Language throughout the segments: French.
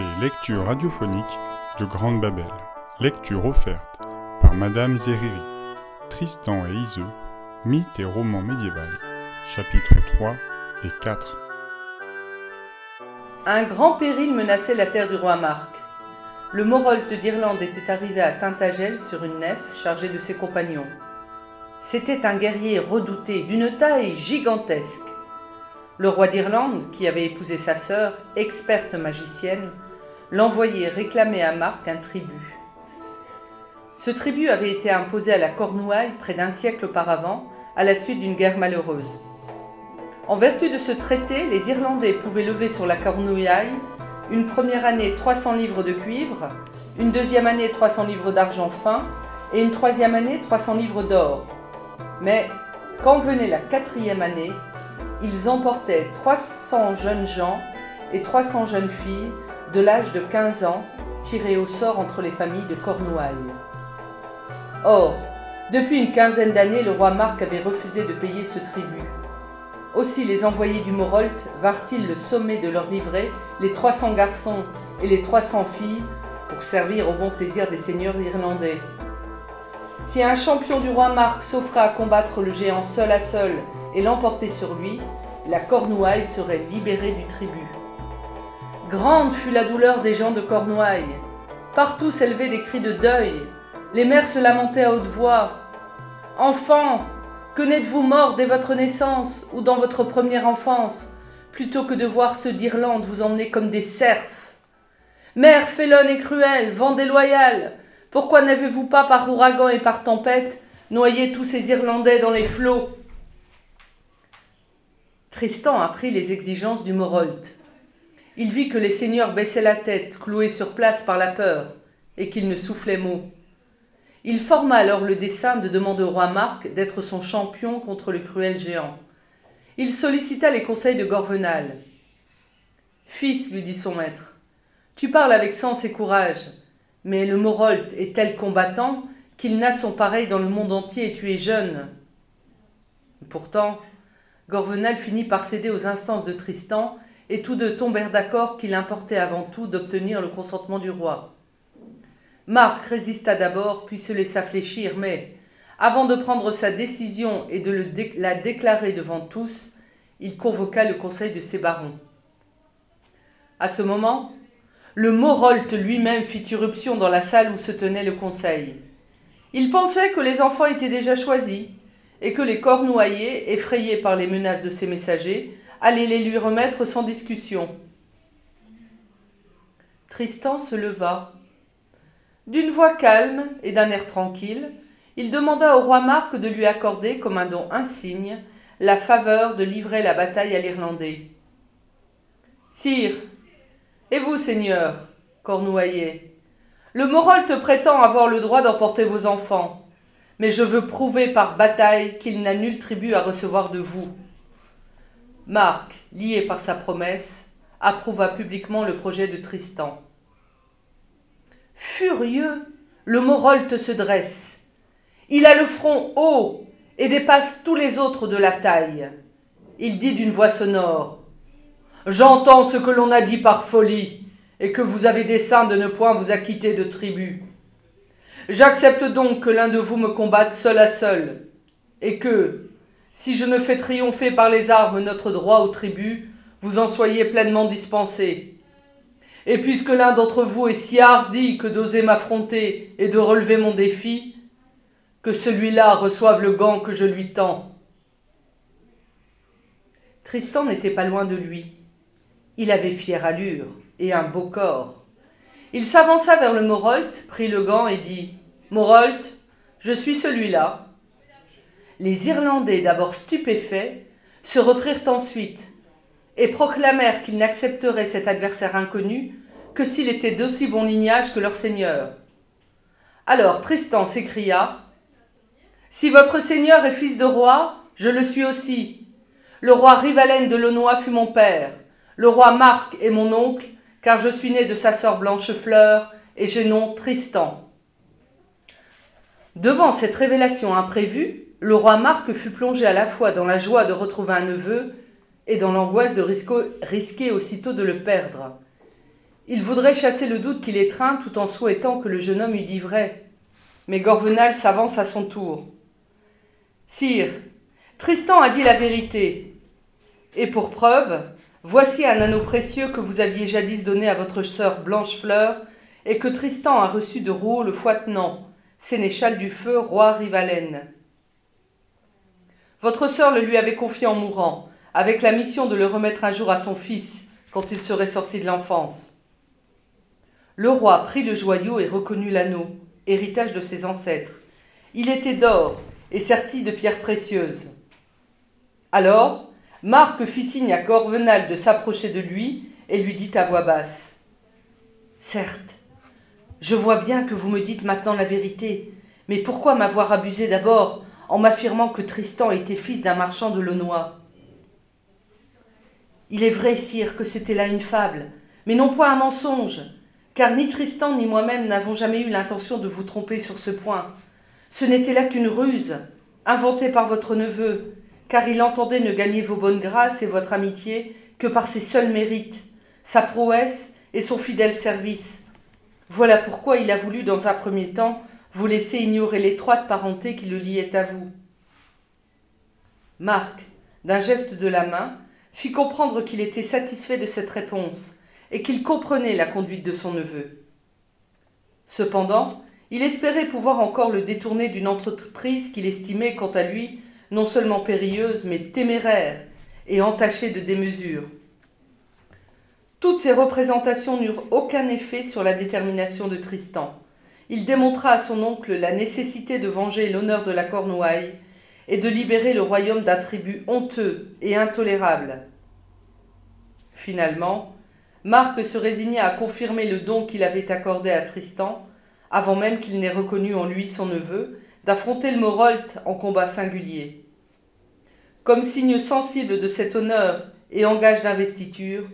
Les lectures radiophoniques de Grande Babel. Lecture offerte par Madame Zeriri. Tristan et Iseux, mythe et roman médiéval. Chapitres 3 et 4. Un grand péril menaçait la terre du roi Marc. Le Morolte d'Irlande était arrivé à Tintagel sur une nef chargée de ses compagnons. C'était un guerrier redouté d'une taille gigantesque. Le roi d'Irlande, qui avait épousé sa sœur, experte magicienne, l'envoyait réclamer à Marc un tribut. Ce tribut avait été imposé à la Cornouaille près d'un siècle auparavant, à la suite d'une guerre malheureuse. En vertu de ce traité, les Irlandais pouvaient lever sur la Cornouaille une première année 300 livres de cuivre, une deuxième année 300 livres d'argent fin et une troisième année 300 livres d'or. Mais quand venait la quatrième année, ils emportaient 300 jeunes gens et 300 jeunes filles de l'âge de 15 ans tirés au sort entre les familles de Cornouailles. Or, depuis une quinzaine d'années, le roi Marc avait refusé de payer ce tribut. Aussi les envoyés du Morolt vinrent-ils le sommet de leur livrer les 300 garçons et les 300 filles pour servir au bon plaisir des seigneurs irlandais. Si un champion du roi Marc s'offrait à combattre le géant seul à seul et l'emporter sur lui, la Cornouaille serait libérée du tribut. Grande fut la douleur des gens de Cornouailles. Partout s'élevaient des cris de deuil. Les mères se lamentaient à haute voix. Enfants, que n'êtes-vous morts dès votre naissance ou dans votre première enfance, plutôt que de voir ceux d'Irlande vous emmener comme des serfs Mère félonne et cruelle, vent déloyal, pourquoi n'avez-vous pas par ouragan et par tempête noyé tous ces Irlandais dans les flots? Tristan apprit les exigences du Morolt. Il vit que les seigneurs baissaient la tête, cloués sur place par la peur, et qu'ils ne soufflaient mot. Il forma alors le dessein de demander au roi Marc d'être son champion contre le cruel géant. Il sollicita les conseils de Gorvenal. Fils, lui dit son maître, tu parles avec sens et courage, mais le Morolt est tel combattant qu'il n'a son pareil dans le monde entier et tu es jeune. Pourtant, Gorvenal finit par céder aux instances de Tristan, et tous deux tombèrent d'accord qu'il importait avant tout d'obtenir le consentement du roi. Marc résista d'abord, puis se laissa fléchir, mais, avant de prendre sa décision et de la déclarer devant tous, il convoqua le conseil de ses barons. À ce moment, le Morolt lui-même fit irruption dans la salle où se tenait le conseil. Il pensait que les enfants étaient déjà choisis, et que les Cornouaillais, effrayés par les menaces de ses messagers, allaient les lui remettre sans discussion. Tristan se leva. D'une voix calme et d'un air tranquille, il demanda au roi Marc de lui accorder, comme un don insigne, la faveur de livrer la bataille à l'Irlandais. Sire, et vous, seigneur, Cornouaillet, le Morolt prétend avoir le droit d'emporter vos enfants mais je veux prouver par bataille qu'il n'a nul tribut à recevoir de vous. Marc, lié par sa promesse, approuva publiquement le projet de Tristan. Furieux, le Morolte se dresse. Il a le front haut et dépasse tous les autres de la taille. Il dit d'une voix sonore J'entends ce que l'on a dit par folie, et que vous avez dessein de ne point vous acquitter de tribut. J'accepte donc que l'un de vous me combatte seul à seul, et que, si je ne fais triompher par les armes notre droit au tribut, vous en soyez pleinement dispensé. Et puisque l'un d'entre vous est si hardi que d'oser m'affronter et de relever mon défi, que celui-là reçoive le gant que je lui tends. Tristan n'était pas loin de lui. Il avait fière allure et un beau corps. Il s'avança vers le Morolt, prit le gant et dit Morolt, je suis celui-là. Les Irlandais, d'abord stupéfaits, se reprirent ensuite et proclamèrent qu'ils n'accepteraient cet adversaire inconnu que s'il était d'aussi bon lignage que leur seigneur. Alors Tristan s'écria Si votre seigneur est fils de roi, je le suis aussi. Le roi Rivalen de Launois fut mon père, le roi Marc est mon oncle, car je suis né de sa sœur Blanchefleur, et j'ai nom Tristan. Devant cette révélation imprévue, le roi Marc fut plongé à la fois dans la joie de retrouver un neveu et dans l'angoisse de risquer aussitôt de le perdre. Il voudrait chasser le doute qui l'étreint tout en souhaitant que le jeune homme eût dit vrai. Mais Gorvenal s'avance à son tour. Sire, Tristan a dit la vérité. Et pour preuve, voici un anneau précieux que vous aviez jadis donné à votre sœur Blanchefleur et que Tristan a reçu de Rouault le Foitenant, sénéchal du feu, roi Rivalen. Votre sœur le lui avait confié en mourant, avec la mission de le remettre un jour à son fils, quand il serait sorti de l'enfance. Le roi prit le joyau et reconnut l'anneau, héritage de ses ancêtres. Il était d'or et serti de pierres précieuses. Alors, Marc fit signe à Corvenal de s'approcher de lui et lui dit à voix basse Certes, je vois bien que vous me dites maintenant la vérité, mais pourquoi m'avoir abusé d'abord en m'affirmant que Tristan était fils d'un marchand de Launois Il est vrai, sire, que c'était là une fable, mais non point un mensonge, car ni Tristan ni moi-même n'avons jamais eu l'intention de vous tromper sur ce point. Ce n'était là qu'une ruse, inventée par votre neveu, car il entendait ne gagner vos bonnes grâces et votre amitié que par ses seuls mérites, sa prouesse et son fidèle service. Voilà pourquoi il a voulu, dans un premier temps, vous laisser ignorer l'étroite parenté qui le liait à vous. Marc, d'un geste de la main, fit comprendre qu'il était satisfait de cette réponse et qu'il comprenait la conduite de son neveu. Cependant, il espérait pouvoir encore le détourner d'une entreprise qu'il estimait, quant à lui, non seulement périlleuse, mais téméraire et entachée de démesure. Toutes ces représentations n'eurent aucun effet sur la détermination de Tristan. Il démontra à son oncle la nécessité de venger l'honneur de la Cornouaille et de libérer le royaume d'un tribut honteux et intolérable. Finalement, Marc se résigna à confirmer le don qu'il avait accordé à Tristan, avant même qu'il n'ait reconnu en lui son neveu, d'affronter le Morolt en combat singulier. Comme signe sensible de cet honneur et en gage d'investiture,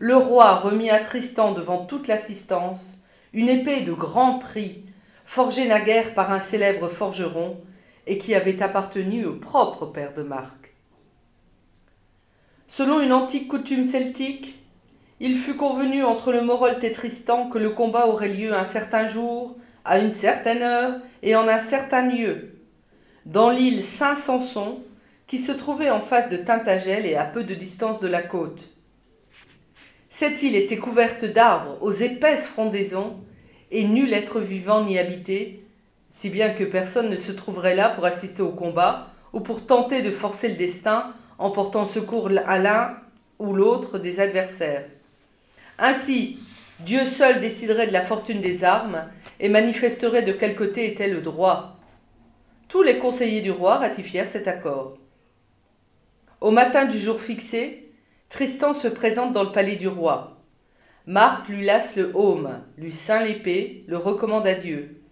le roi remit à Tristan devant toute l'assistance une épée de grand prix, forgée naguère par un célèbre forgeron, et qui avait appartenu au propre père de Marc. Selon une antique coutume celtique, il fut convenu entre le Morolt et Tristan que le combat aurait lieu un certain jour, à une certaine heure et en un certain lieu, dans l'île Saint-Sanson, qui se trouvait en face de Tintagel et à peu de distance de la côte. Cette île était couverte d'arbres aux épaisses frondaisons, et nul être vivant n'y habitait, si bien que personne ne se trouverait là pour assister au combat, ou pour tenter de forcer le destin en portant secours à l'un ou l'autre des adversaires. Ainsi, Dieu seul déciderait de la fortune des armes et manifesterait de quel côté était le droit. Tous les conseillers du roi ratifièrent cet accord. Au matin du jour fixé, Tristan se présente dans le palais du roi. Marc lui lasse le haume, lui ceint l'épée, le recommande à Dieu.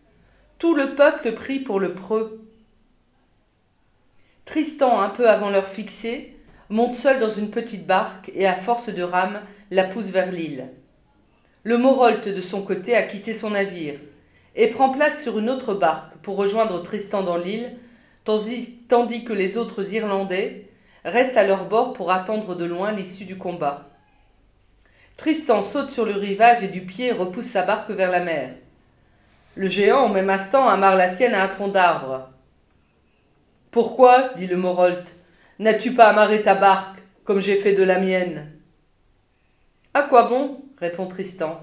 Tout le peuple prie pour le preux. Tristan, un peu avant l'heure fixée, monte seul dans une petite barque et à force de rames la pousse vers l'île. Le Morolt, de son côté, a quitté son navire et prend place sur une autre barque pour rejoindre Tristan dans l'île, tandis que les autres Irlandais, restent à leur bord pour attendre de loin l'issue du combat. Tristan saute sur le rivage et du pied repousse sa barque vers la mer. Le géant, au même instant, amarre la sienne à un tronc d'arbre. Pourquoi, dit le Morolt, n'as-tu pas amarré ta barque, comme j'ai fait de la mienne À quoi bon? répond Tristan.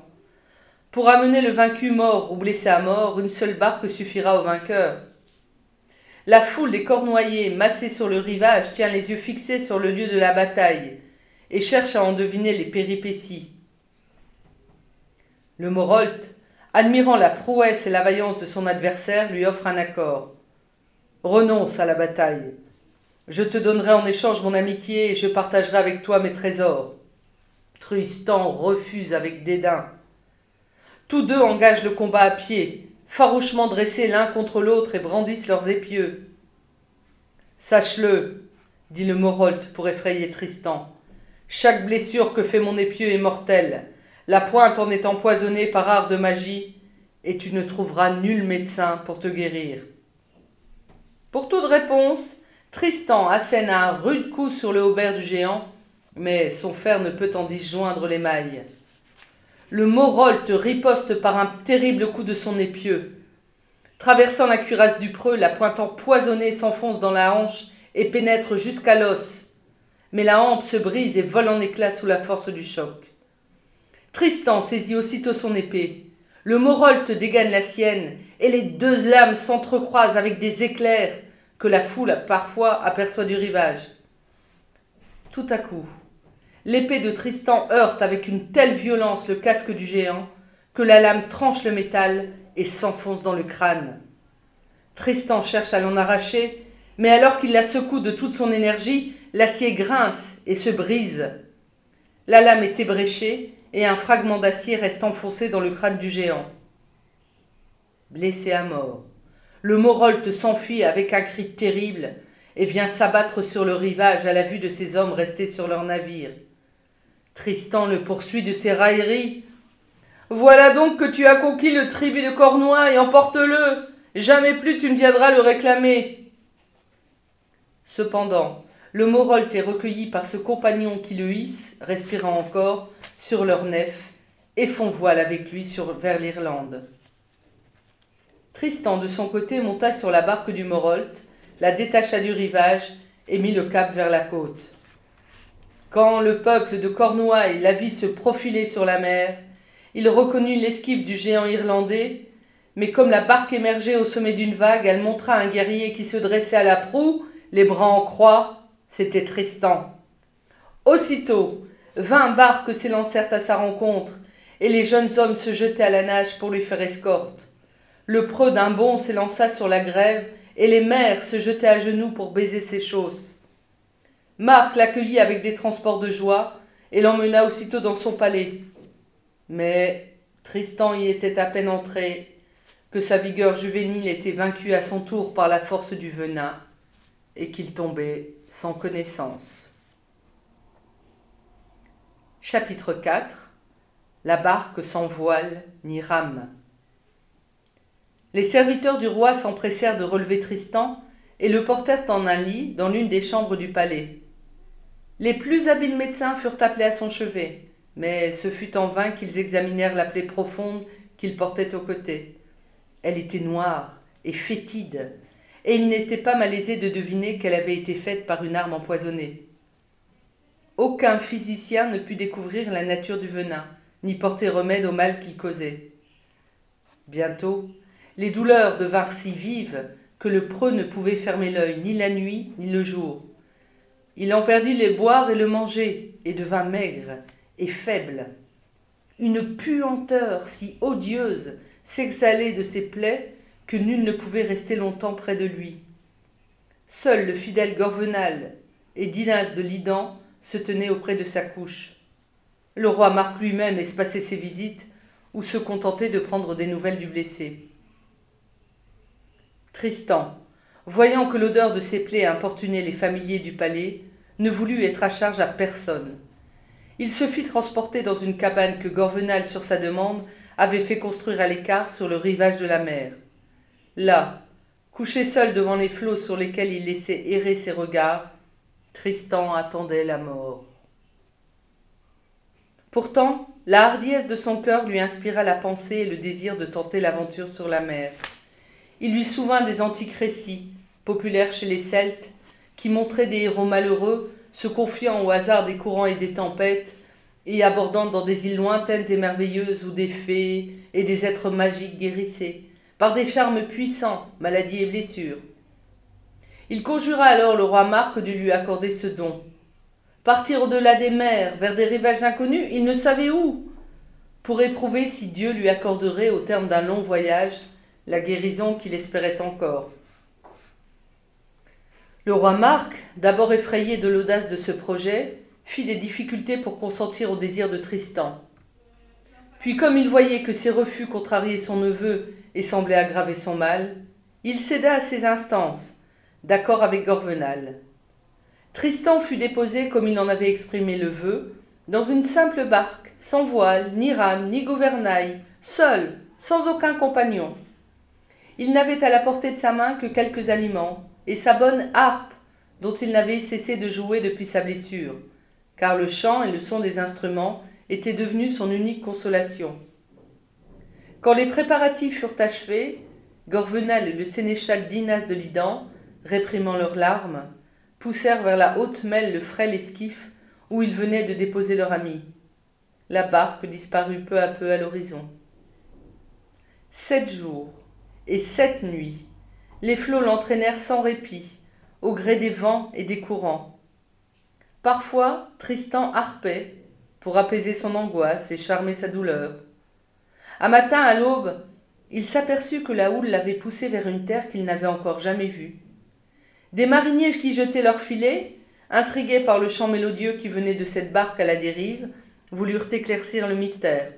Pour amener le vaincu mort ou blessé à mort, une seule barque suffira au vainqueur. La foule des cornoyers massés sur le rivage tient les yeux fixés sur le lieu de la bataille et cherche à en deviner les péripéties. Le Morolt, admirant la prouesse et la vaillance de son adversaire, lui offre un accord. Renonce à la bataille. Je te donnerai en échange mon amitié et je partagerai avec toi mes trésors. Tristan refuse avec dédain. Tous deux engagent le combat à pied, farouchement dressés l'un contre l'autre et brandissent leurs épieux. Sache-le, dit le Morolt pour effrayer Tristan. Chaque blessure que fait mon épieu est mortelle. La pointe en est empoisonnée par art de magie, et tu ne trouveras nul médecin pour te guérir. Pour toute réponse, Tristan assène un rude coup sur le haubert du géant, mais son fer ne peut en disjoindre les mailles. Le Morolte riposte par un terrible coup de son épieu. Traversant la cuirasse du preux, la pointe empoisonnée s'enfonce dans la hanche et pénètre jusqu'à l'os. Mais la hampe se brise et vole en éclats sous la force du choc. Tristan saisit aussitôt son épée. Le Morolte dégaine la sienne, et les deux lames s'entrecroisent avec des éclairs que la foule parfois aperçoit du rivage. Tout à coup, l'épée de Tristan heurte avec une telle violence le casque du géant que la lame tranche le métal et s'enfonce dans le crâne. Tristan cherche à l'en arracher, mais alors qu'il la secoue de toute son énergie, l'acier grince et se brise. La lame est ébréchée et un fragment d'acier reste enfoncé dans le crâne du géant. Blessé à mort, le Morolte s'enfuit avec un cri terrible et vient s'abattre sur le rivage à la vue de ces hommes restés sur leur navire. Tristan le poursuit de ses railleries. Voilà donc que tu as conquis le tribut de Cornouailles, emporte-le. Jamais plus tu ne viendras le réclamer. Cependant, le Morolte est recueilli par ce compagnon qui le hisse, respirant encore, sur leur nef, et font voile avec lui vers l'Irlande. Tristan, de son côté, monta sur la barque du Morolte, la détacha du rivage et mit le cap vers la côte. Le peuple de Cornouailles la vit se profiler sur la mer, il reconnut l'esquive du géant irlandais, mais comme la barque émergeait au sommet d'une vague, elle montra un guerrier qui se dressait à la proue, les bras en croix, c'était Tristan. Aussitôt, vingt barques s'élancèrent à sa rencontre, et les jeunes hommes se jetaient à la nage pour lui faire escorte. Le preux d'un bond s'élança sur la grève, et les mères se jetaient à genoux pour baiser ses chausses. Marc l'accueillit avec des transports de joie et l'emmena aussitôt dans son palais. Mais Tristan y était à peine entré que sa vigueur juvénile était vaincue à son tour par la force du venin et qu'il tombait sans connaissance. Chapitre 4 La barque sans voile ni rame. Les serviteurs du roi s'empressèrent de relever Tristan et le portèrent en un lit dans l'une des chambres du palais. Les plus habiles médecins furent appelés à son chevet, mais ce fut en vain qu'ils examinèrent la plaie profonde qu'il portait au côté. Elle était noire et fétide, et il n'était pas malaisé de deviner qu'elle avait été faite par une arme empoisonnée. Aucun physicien ne put découvrir la nature du venin, ni porter remède au mal qu'il causait. Bientôt, les douleurs devinrent si vives que le preux ne pouvait fermer l'œil ni la nuit ni le jour. Il en perdit les boire et le manger, et devint maigre et faible. Une puanteur si odieuse s'exhalait de ses plaies que nul ne pouvait rester longtemps près de lui. Seul le fidèle Gorvenal et Dinas de Lidan se tenaient auprès de sa couche. Le roi Marc lui-même espaçait ses visites ou se contentait de prendre des nouvelles du blessé. Tristan, voyant que l'odeur de ses plaies importunait les familiers du palais, ne voulut être à charge à personne. Il se fit transporter dans une cabane que Gorvenal, sur sa demande, avait fait construire à l'écart sur le rivage de la mer. Là, couché seul devant les flots sur lesquels il laissait errer ses regards, Tristan attendait la mort. Pourtant, la hardiesse de son cœur lui inspira la pensée et le désir de tenter l'aventure sur la mer. Il lui souvint des antiques récits, populaires chez les Celtes, qui montraient des héros malheureux se confiant au hasard des courants et des tempêtes, et abordant dans des îles lointaines et merveilleuses où des fées et des êtres magiques guérissaient, par des charmes puissants, maladies et blessures. Il conjura alors le roi Marc de lui accorder ce don. Partir au-delà des mers, vers des rivages inconnus, il ne savait où, pour éprouver si Dieu lui accorderait, au terme d'un long voyage, la guérison qu'il espérait encore. Le roi Marc, d'abord effrayé de l'audace de ce projet, fit des difficultés pour consentir au désir de Tristan. Puis comme il voyait que ses refus contrariaient son neveu et semblaient aggraver son mal, il céda à ses instances, d'accord avec Gorvenal. Tristan fut déposé comme il en avait exprimé le vœu, dans une simple barque, sans voile, ni rame, ni gouvernail, seul, sans aucun compagnon. Il n'avait à la portée de sa main que quelques aliments, et sa bonne harpe, dont il n'avait cessé de jouer depuis sa blessure, car le chant et le son des instruments était devenu son unique consolation. Quand les préparatifs furent achevés, Gorvenal et le sénéchal Dinas de Lidan, réprimant leurs larmes, poussèrent vers la haute mêle le frêle esquif où ils venaient de déposer leur ami. La barque disparut peu à peu à l'horizon. Sept jours et sept nuits, les flots l'entraînèrent sans répit, au gré des vents et des courants. Parfois, Tristan harpait pour apaiser son angoisse et charmer sa douleur. Un matin, à l'aube, il s'aperçut que la houle l'avait poussé vers une terre qu'il n'avait encore jamais vue. Des mariniers qui jetaient leurs filets, intrigués par le chant mélodieux qui venait de cette barque à la dérive, voulurent éclaircir le mystère.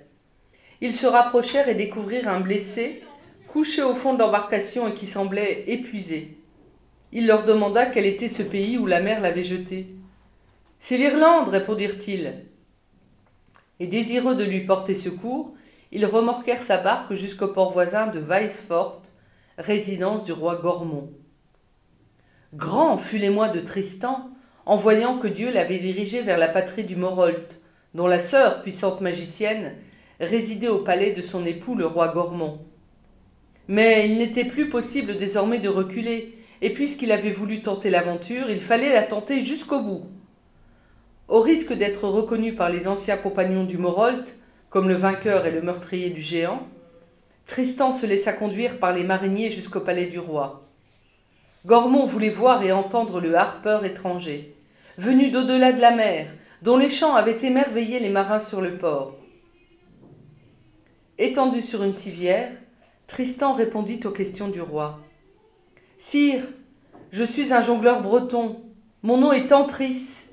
Ils se rapprochèrent et découvrirent un blessé couché au fond de l'embarcation et qui semblait épuisé. Il leur demanda quel était ce pays où la mer l'avait jeté. C'est l'Irlande, répondirent-ils. Et désireux de lui porter secours, ils remorquèrent sa barque jusqu'au port voisin de Weisfort, résidence du roi Gormont. Grand fut l'émoi de Tristan en voyant que Dieu l'avait dirigé vers la patrie du Morolt, dont la sœur, puissante magicienne, résidait au palais de son époux le roi Gormont. Mais il n'était plus possible désormais de reculer, et puisqu'il avait voulu tenter l'aventure, il fallait la tenter jusqu'au bout. Au risque d'être reconnu par les anciens compagnons du Morolt, comme le vainqueur et le meurtrier du géant, Tristan se laissa conduire par les mariniers jusqu'au palais du roi. Gormont voulait voir et entendre le harpeur étranger, venu d'au-delà de la mer, dont les chants avaient émerveillé les marins sur le port. Étendu sur une civière, Tristan répondit aux questions du roi. Sire, je suis un jongleur breton. Mon nom est Tantris.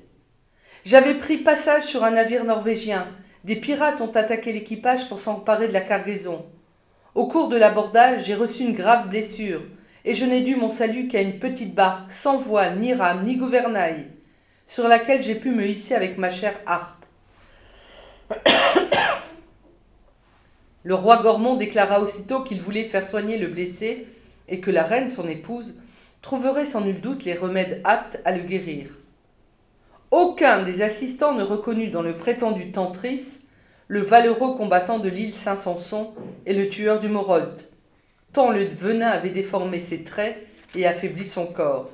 J'avais pris passage sur un navire norvégien. Des pirates ont attaqué l'équipage pour s'emparer de la cargaison. Au cours de l'abordage, j'ai reçu une grave blessure, et je n'ai dû mon salut qu'à une petite barque, sans voile, ni rame, ni gouvernail, sur laquelle j'ai pu me hisser avec ma chère harpe. Le roi Gormont déclara aussitôt qu'il voulait faire soigner le blessé et que la reine, son épouse, trouverait sans nul doute les remèdes aptes à le guérir. Aucun des assistants ne reconnut dans le prétendu Tantris le valeureux combattant de l'île Saint-Sanson et le tueur du Morolt, tant le venin avait déformé ses traits et affaibli son corps.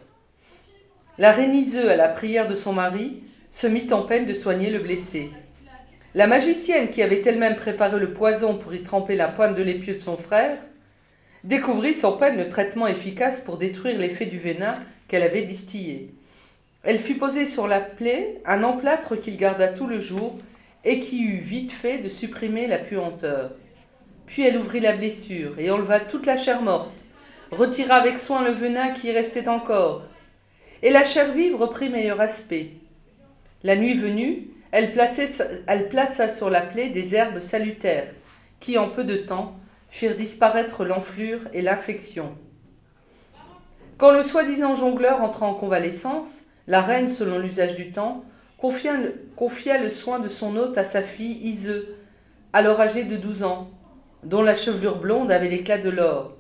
La reine Iseux, à la prière de son mari, se mit en peine de soigner le blessé. La magicienne, qui avait elle-même préparé le poison pour y tremper la pointe de l'épieu de son frère, découvrit sans peine le traitement efficace pour détruire l'effet du venin qu'elle avait distillé. Elle fit poser sur la plaie un emplâtre qu'il garda tout le jour et qui eut vite fait de supprimer la puanteur. Puis elle ouvrit la blessure et enleva toute la chair morte, retira avec soin le venin qui restait encore, et la chair vive reprit meilleur aspect. La nuit venue, elle, plaça sur la plaie des herbes salutaires, qui en peu de temps firent disparaître l'enflure et l'infection. Quand le soi-disant jongleur entra en convalescence, la reine, selon l'usage du temps, confia le, soin de son hôte à sa fille Iseux, alors âgée de douze ans, dont la chevelure blonde avait l'éclat de l'or.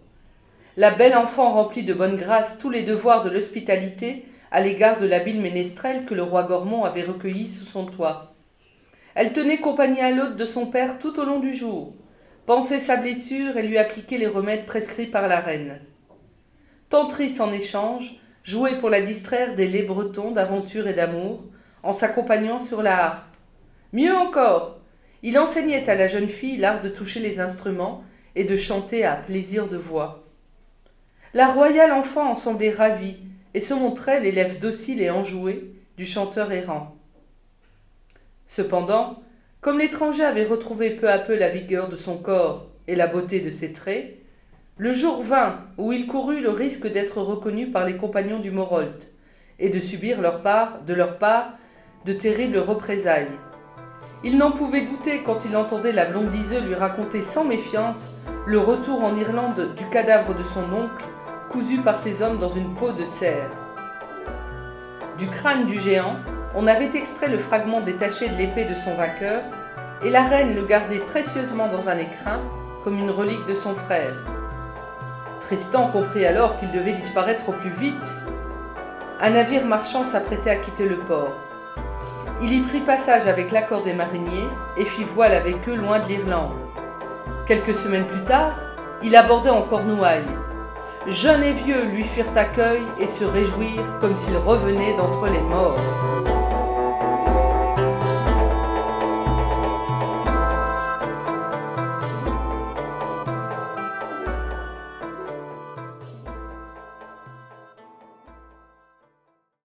La belle enfant remplit de bonne grâce tous les devoirs de l'hospitalité à l'égard de l'habile ménestrel que le roi Gormont avait recueilli sous son toit. Elle tenait compagnie à l'hôte de son père tout au long du jour, pensait sa blessure et lui appliquait les remèdes prescrits par la reine. Tantris, en échange, jouait pour la distraire des laits bretons d'aventure et d'amour, en s'accompagnant sur la harpe. Mieux encore, il enseignait à la jeune fille l'art de toucher les instruments et de chanter à plaisir de voix. La royale enfant en semblait ravie, et se montrait l'élève docile et enjoué du chanteur errant. Cependant, comme l'étranger avait retrouvé peu à peu la vigueur de son corps et la beauté de ses traits, le jour vint où il courut le risque d'être reconnu par les compagnons du Morolt et de subir leur part, de leur part de terribles représailles. Il n'en pouvait douter quand il entendait la blonde Iseux lui raconter sans méfiance le retour en Irlande du cadavre de son oncle cousu par ses hommes dans une peau de cerf. Du crâne du géant, on avait extrait le fragment détaché de l'épée de son vainqueur, et la reine le gardait précieusement dans un écrin, comme une relique de son frère. Tristan comprit alors qu'il devait disparaître au plus vite. Un navire marchand s'apprêtait à quitter le port. Il y prit passage avec l'accord des mariniers et fit voile avec eux loin de l'Irlande. Quelques semaines plus tard, il abordait en Cornouailles. Jeunes et vieux lui firent accueil et se réjouirent comme s'il revenait d'entre les morts.